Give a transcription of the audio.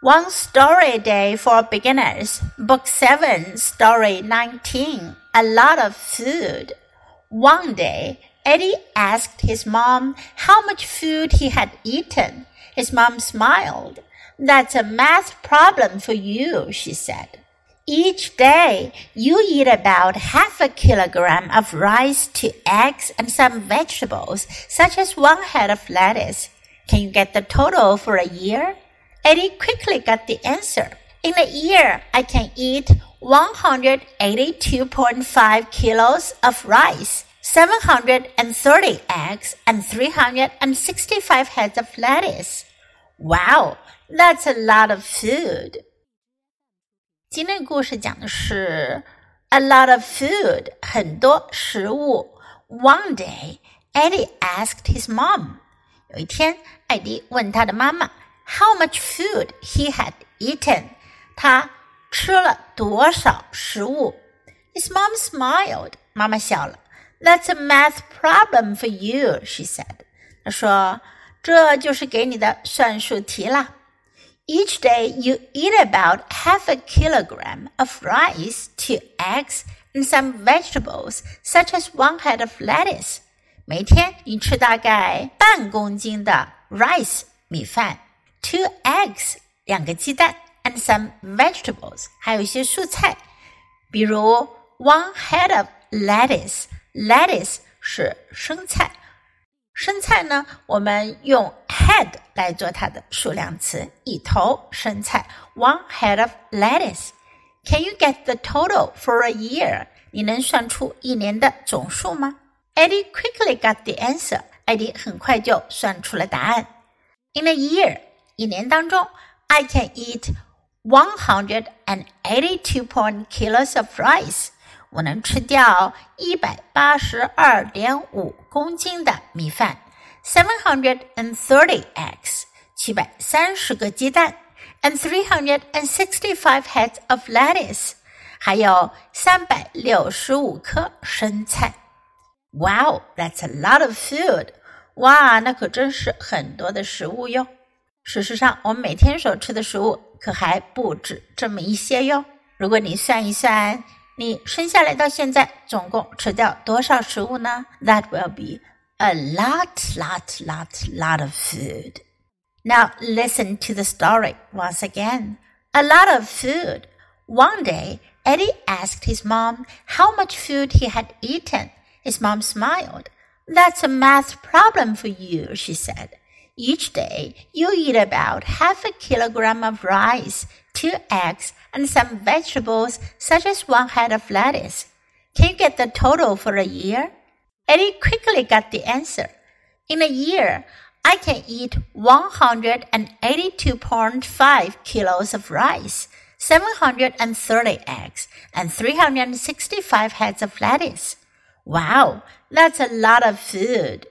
One Story Day for Beginners, Book 7, Story 19. A lot of food. One day, Eddie asked his mom how much food he had eaten. His mom smiled. That's a math problem for you, she said. Each day, you eat about half a kilogram of rice, two eggs, and some vegetables, such as one head of lettuce. Can you get the total for a year? Eddie quickly got the answer. In a year, I can eat 182.5 kilos of rice, 730 eggs, and 365 heads of lettuce. Wow, that's a lot of food. 今天故事讲的是 a lot of food，很多食物。One day, Eddie asked his mom. 有一天，艾迪问他的妈妈。 how much food he had eaten. 他吃了多少食物？His mom smiled. 妈妈笑了。That's a math problem for you, she said. 她说：“这就是给你的算术题啦。” Each day you eat about half a kilogram of rice, two eggs, and some vegetables, such as one head of lettuce. 每天你吃大概半公斤的 rice 米饭。 two eggs 两个鸡蛋，and some vegetables 还有一些蔬菜，比如 one head of lettuce。lettuce 是生菜，生菜呢，我们用 head 来做它的数量词，一头生菜，one head of lettuce。Can you get the total for a year？你能算出一年的总数吗？Eddie quickly got the answer。艾迪很快就算出了答案。In a year。 一年当中，I can eat one hundred and eighty-two point kilos of rice。我能吃掉一百八十二点五公斤的米饭，seven hundred and thirty eggs，七百三十个鸡蛋，and three hundred and sixty-five heads of lettuce，还有三百六十五颗生菜。Wow, that's a lot of food！哇，那可真是很多的食物哟。 事实上，我们每天所吃的食物可还不止这么一些哟。如果你算一算，你生下来到现在总共吃掉多少食物呢？That will be a lot, lot, lot, lot of food. Now listen to the story once again. A lot of food. One day, Eddie asked his mom how much food he had eaten. His mom smiled. That's a math problem for you, she said. Each day, you eat about half a kilogram of rice, two eggs, and some vegetables, such as one head of lettuce. Can you get the total for a year? Eddie quickly got the answer. In a year, I can eat 182.5 kilos of rice, 730 eggs, and 365 heads of lettuce. Wow, that's a lot of food.